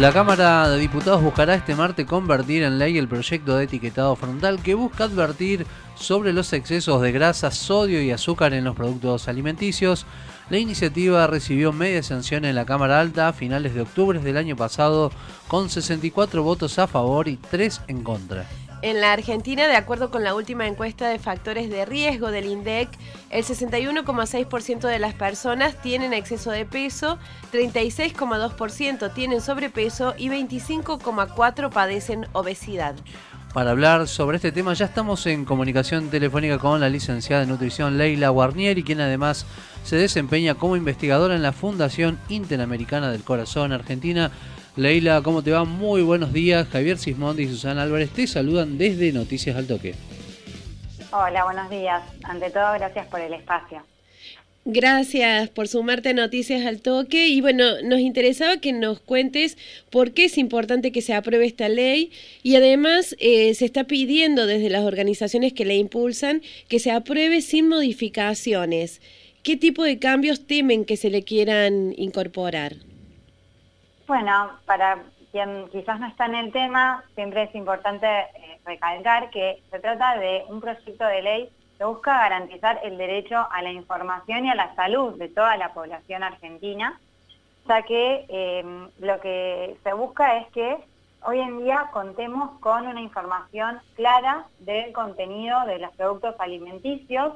La Cámara de Diputados buscará este martes convertir en ley el proyecto de etiquetado frontal que busca advertir sobre los excesos de grasa, sodio y azúcar en los productos alimenticios. La iniciativa recibió media sanción en la Cámara Alta a finales de octubre del año pasado, con 64 votos a favor y 3 en contra. En la Argentina, de acuerdo con la última encuesta de factores de riesgo del INDEC, el 61,6% de las personas tienen exceso de peso, 36,2% tienen sobrepeso y 25,4% padecen obesidad. Para hablar sobre este tema ya estamos en comunicación telefónica con la licenciada en nutrición Leila Guarnieri, quien además se desempeña como investigadora en la Fundación Interamericana del Corazón Argentina. Leila, ¿cómo te va? Muy buenos días. Javier Sismondi y Susana Álvarez te saludan desde Noticias al Toque. Hola, buenos días. Ante todo, gracias por el espacio. Gracias por sumarte a Noticias al Toque y bueno, nos interesaba que nos cuentes por qué es importante que se apruebe esta ley y además eh, se está pidiendo desde las organizaciones que la impulsan que se apruebe sin modificaciones. ¿Qué tipo de cambios temen que se le quieran incorporar? Bueno, para quien quizás no está en el tema, siempre es importante eh, recalcar que se trata de un proyecto de ley que busca garantizar el derecho a la información y a la salud de toda la población argentina, ya que eh, lo que se busca es que hoy en día contemos con una información clara del contenido de los productos alimenticios,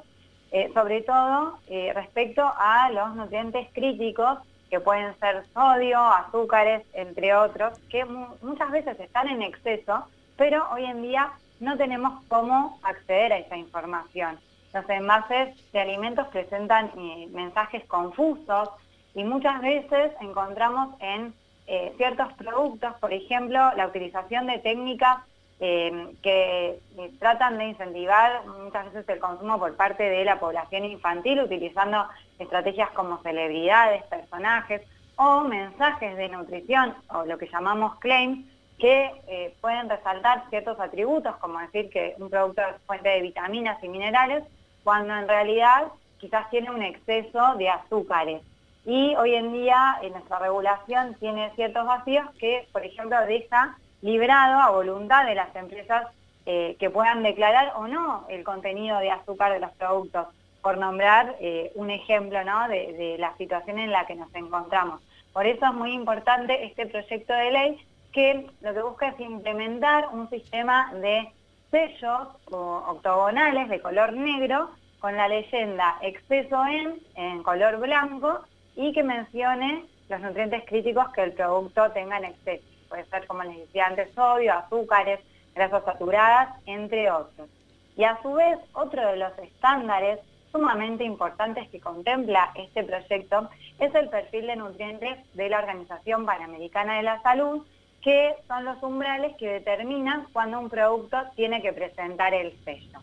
eh, sobre todo respecto a los nutrientes críticos que pueden ser sodio, azúcares, entre otros, que muchas veces están en exceso, pero hoy en día no tenemos cómo acceder a esa información. Los envases de alimentos presentan eh, mensajes confusos y muchas veces encontramos en eh, ciertos productos, por ejemplo, la utilización de técnicas eh, que tratan de incentivar muchas veces el consumo por parte de la población infantil utilizando estrategias como celebridades, personajes o mensajes de nutrición o lo que llamamos claims que eh, pueden resaltar ciertos atributos como decir que un producto es fuente de vitaminas y minerales cuando en realidad quizás tiene un exceso de azúcares. Y hoy en día en nuestra regulación tiene ciertos vacíos que, por ejemplo, deja librado a voluntad de las empresas eh, que puedan declarar o no el contenido de azúcar de los productos, por nombrar eh, un ejemplo de, la situación en la que nos encontramos. Por eso es muy importante este proyecto de ley que lo que busca es implementar un sistema de sellos octogonales de color negro con la leyenda exceso en, en color blanco y que mencione los nutrientes críticos que el producto tenga en exceso puede ser, como les decía antes, sodio, azúcares, grasas saturadas, entre otros. Y a su vez, otro de los estándares sumamente importantes que contempla este proyecto es el perfil de nutrientes de la Organización Panamericana de la Salud, que son los umbrales que determinan cuando un producto tiene que presentar el sello.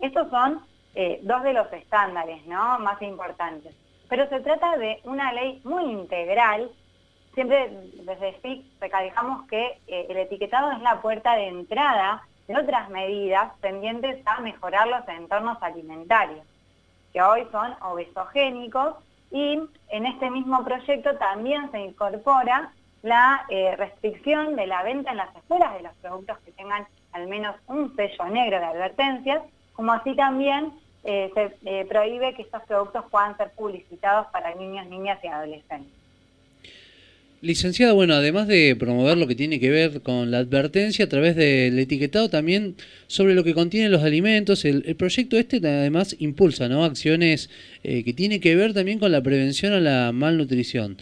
Estos son eh, dos de los estándares ¿no? más importantes. Pero se trata de una ley muy integral siempre desde FIC recalcamos que eh, el etiquetado es la puerta de entrada de otras medidas pendientes a mejorar los entornos alimentarios, que hoy son obesogénicos y en este mismo proyecto también se incorpora la eh, restricción de la venta en las escuelas de los productos que tengan al menos un sello negro de advertencias, como así también eh, se prohíbe que estos productos puedan ser publicitados para niños, niñas y adolescentes. Licenciada, bueno, además de promover lo que tiene que ver con la advertencia a través del etiquetado, también sobre lo que contienen los alimentos, el, proyecto este además impulsa ¿no? acciones eh, que tienen que ver también con la prevención a la malnutrición.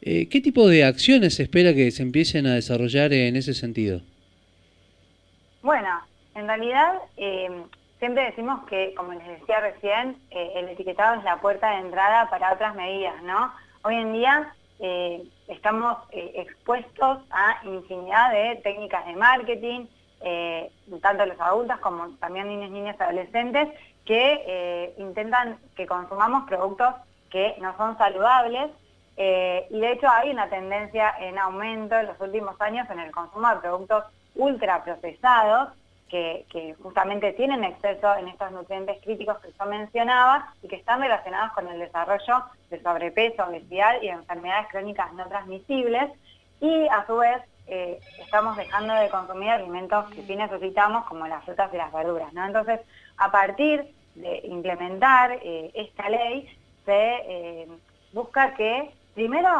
Eh, ¿Qué tipo de acciones se espera que se empiecen a desarrollar en ese sentido? Bueno, en realidad eh, siempre decimos que, como les decía recién, el etiquetado es la puerta de entrada para otras medidas, ¿no? Hoy en día estamos eh, expuestos a infinidad de técnicas de marketing, eh, tanto los adultos como también niños, niñas, adolescentes, que intentan que consumamos productos que no son saludables y de hecho hay una tendencia en aumento en los últimos años en el consumo de productos ultraprocesados que, justamente tienen exceso en estos nutrientes críticos que yo mencionaba y que están relacionados con el desarrollo de sobrepeso, obesidad y enfermedades crónicas no transmisibles. Y a su vez eh, estamos dejando de consumir alimentos que sí necesitamos, como las frutas y las verduras. ¿no? Entonces, a partir de implementar eh, esta ley, se eh, busca que primero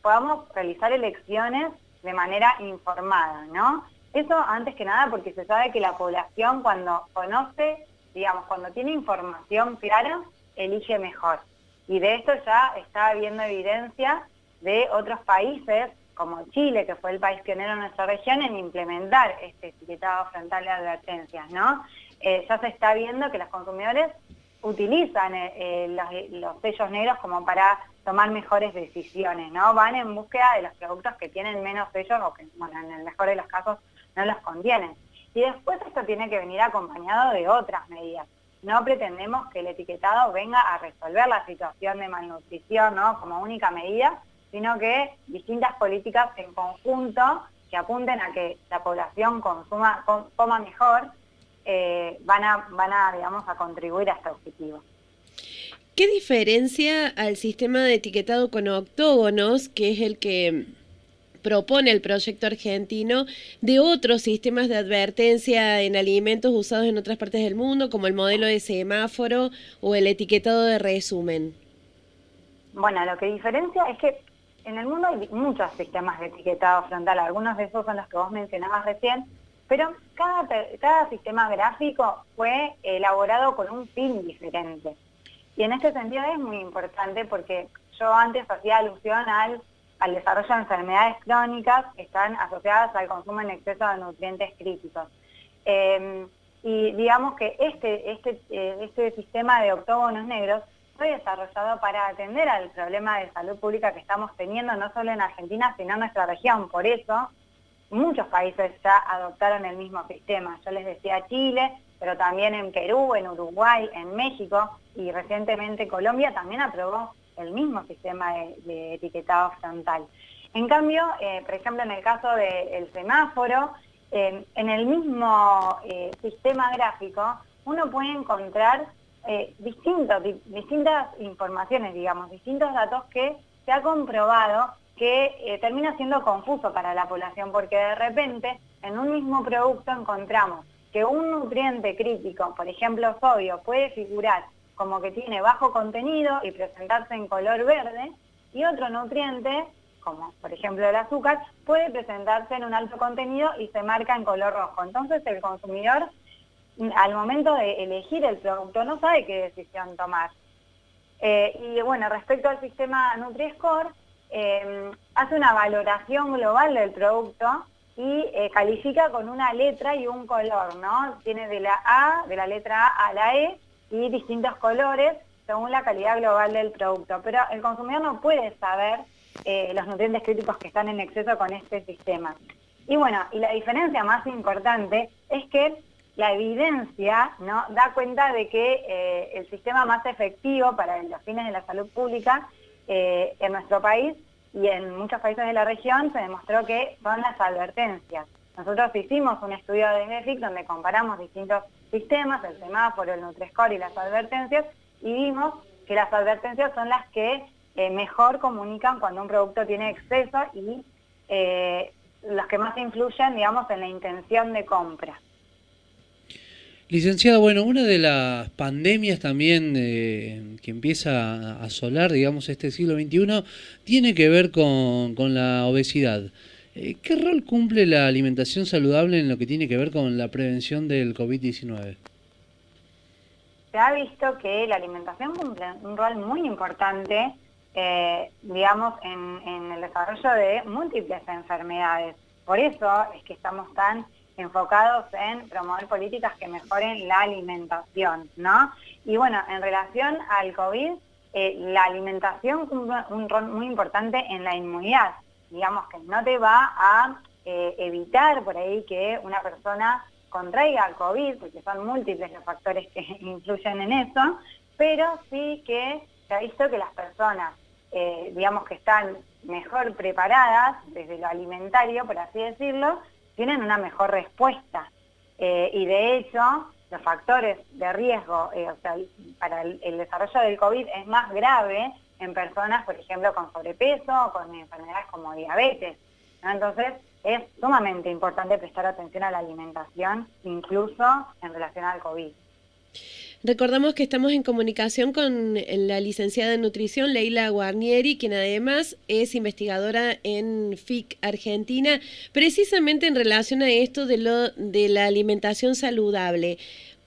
podamos realizar elecciones de manera informada, ¿no? Eso antes que nada porque se sabe que la población cuando conoce, digamos, cuando tiene información clara, elige mejor. Y de esto ya está habiendo evidencia de otros países como Chile, que fue el país pionero en nuestra región, en implementar este etiquetado frontal de advertencias, ¿no? Eh, ya se está viendo que los consumidores utilizan eh, eh, los, sellos negros como para tomar mejores decisiones, ¿no? Van en búsqueda de los productos que tienen menos sellos o que, bueno, en el mejor de los casos no los contienen. Y después esto tiene que venir acompañado de otras medidas. No pretendemos que el etiquetado venga a resolver la situación de malnutrición, ¿no? Como única medida, sino que distintas políticas en conjunto que apunten a que la población consuma, coma mejor, eh, van, a, van a, digamos, a contribuir a este objetivo. ¿Qué diferencia al sistema de etiquetado con octógonos, que es el que propone el proyecto argentino, de otros sistemas de advertencia en alimentos usados en otras partes del mundo, como el modelo de semáforo o el etiquetado de resumen? Bueno, lo que diferencia es que en el mundo hay muchos sistemas de etiquetado frontal, algunos de esos son los que vos mencionabas recién, pero cada, cada sistema gráfico fue elaborado con un fin diferente. Y en este sentido es muy importante porque yo antes hacía alusión al, al desarrollo de enfermedades crónicas que están asociadas al consumo en exceso de nutrientes críticos. Em, y digamos que este, este, eh, este sistema de octógonos negros fue desarrollado para atender al problema de salud pública que estamos teniendo, no solo en Argentina, sino en nuestra región. Por eso, muchos países ya adoptaron el mismo sistema. Yo les decía Chile, pero también en Perú, en Uruguay, en México y recientemente Colombia también aprobó el mismo sistema de, etiquetado frontal. En cambio, eh, por ejemplo, en el caso del semáforo, en el mismo eh, sistema gráfico, uno puede encontrar eh, distintas informaciones, digamos, distintos datos que se ha comprobado que termina siendo confuso para la población, porque de repente en un mismo producto encontramos que un nutriente crítico, por ejemplo sodio, puede figurar como que tiene bajo contenido y presentarse en color verde, y otro nutriente, como por ejemplo el azúcar, puede presentarse en un alto contenido y se marca en color rojo. Entonces el consumidor al momento de elegir el producto no sabe qué decisión tomar. Eh, y bueno, respecto al sistema NutriScore, eh, hace una valoración global del producto y eh, califica con una letra y un color, ¿no? Tiene de la A, de la letra A a la E y distintos colores según la calidad global del producto. Pero el consumidor no puede saber los nutrientes críticos que están en exceso con este sistema. Y bueno, y la diferencia más importante es que la evidencia ¿no? da cuenta de que eh, el sistema más efectivo para los fines de la salud pública eh, en nuestro país y en muchos países de la región se demostró que son las advertencias. Nosotros hicimos un estudio de GEFIC donde comparamos distintos sistemas, el semáforo, el Nutrescore y las advertencias, y vimos que las advertencias son las que eh, mejor comunican cuando un producto tiene exceso y los que más influyen, digamos, en la intención de compra. Licenciada, bueno, una de las pandemias también eh, que empieza a asolar, digamos, este siglo XXI, tiene que ver con, la obesidad. Eh, ¿Qué rol cumple la alimentación saludable en lo que tiene que ver con la prevención del COVID-19? Se ha visto que la alimentación cumple un rol muy importante, eh, digamos, en, el desarrollo de múltiples enfermedades. Por eso es que estamos tan enfocados en promover políticas que mejoren la alimentación, ¿no? Y bueno, en relación al COVID, eh, la alimentación cumple un rol muy importante en la inmunidad. Digamos que no te va a eh, evitar por ahí que una persona contraiga COVID, porque son múltiples los factores que influyen en eso, pero sí que se ha visto que las personas, eh, digamos que están mejor preparadas desde lo alimentario, por así decirlo, tienen una mejor respuesta. Eh, y de hecho, los factores de riesgo para el, desarrollo del COVID es más grave en personas, por ejemplo, con sobrepeso con enfermedades como diabetes. Entonces, es sumamente importante prestar atención a la alimentación, incluso en relación al COVID. Recordamos que estamos en comunicación con la licenciada en nutrición Leila Guarnieri, quien además es investigadora en FIC Argentina, precisamente en relación a esto de, lo, de la alimentación saludable.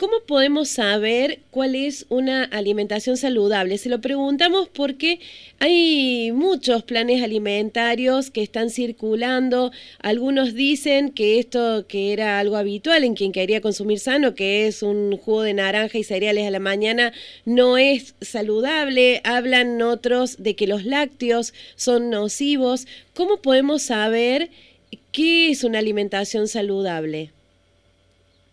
¿Cómo podemos saber cuál es una alimentación saludable? Se lo preguntamos porque hay muchos planes alimentarios que están circulando. Algunos dicen que esto que era algo habitual en quien quería consumir sano, que es un jugo de naranja y cereales a la mañana, no es saludable. Hablan otros de que los lácteos son nocivos. ¿Cómo podemos saber qué es una alimentación saludable?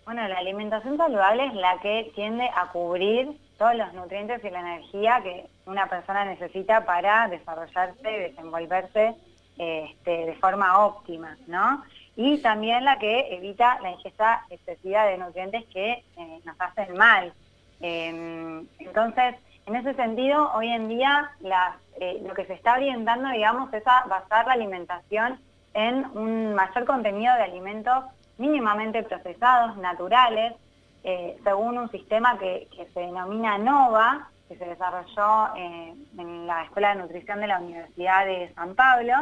Bueno, la alimentación saludable es la que tiende a cubrir todos los nutrientes y la energía que una persona necesita para desarrollarse y desenvolverse este, de forma óptima, ¿no? Y también la que evita la ingesta excesiva de nutrientes que eh, nos hacen mal. Em, entonces, en ese sentido, hoy en día eh, lo que se está orientando, digamos, es a basar la alimentación en un mayor contenido de alimentos mínimamente procesados, naturales, eh, según un sistema que, se denomina NOVA, que se desarrolló eh, en la Escuela de Nutrición de la Universidad de San Pablo,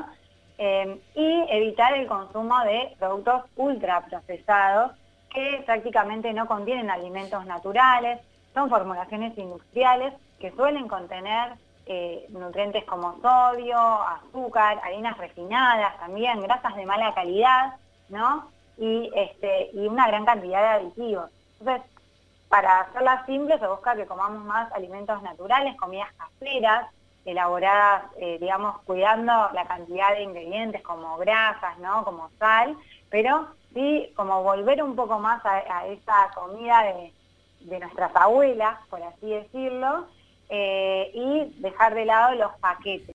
eh, y evitar el consumo de productos ultraprocesados que prácticamente no contienen alimentos naturales, son formulaciones industriales que suelen contener nutrientes como sodio, azúcar, harinas refinadas también, grasas de mala calidad, ¿no? Y, este, y una gran cantidad de aditivos. Entonces, para hacerla simple, se busca que comamos más alimentos naturales, comidas caseras, elaboradas, eh, digamos, cuidando la cantidad de ingredientes como grasas, ¿no? Como sal, pero sí como volver un poco más a, esa comida de, nuestras abuelas, por así decirlo, eh, y dejar de lado los paquetes.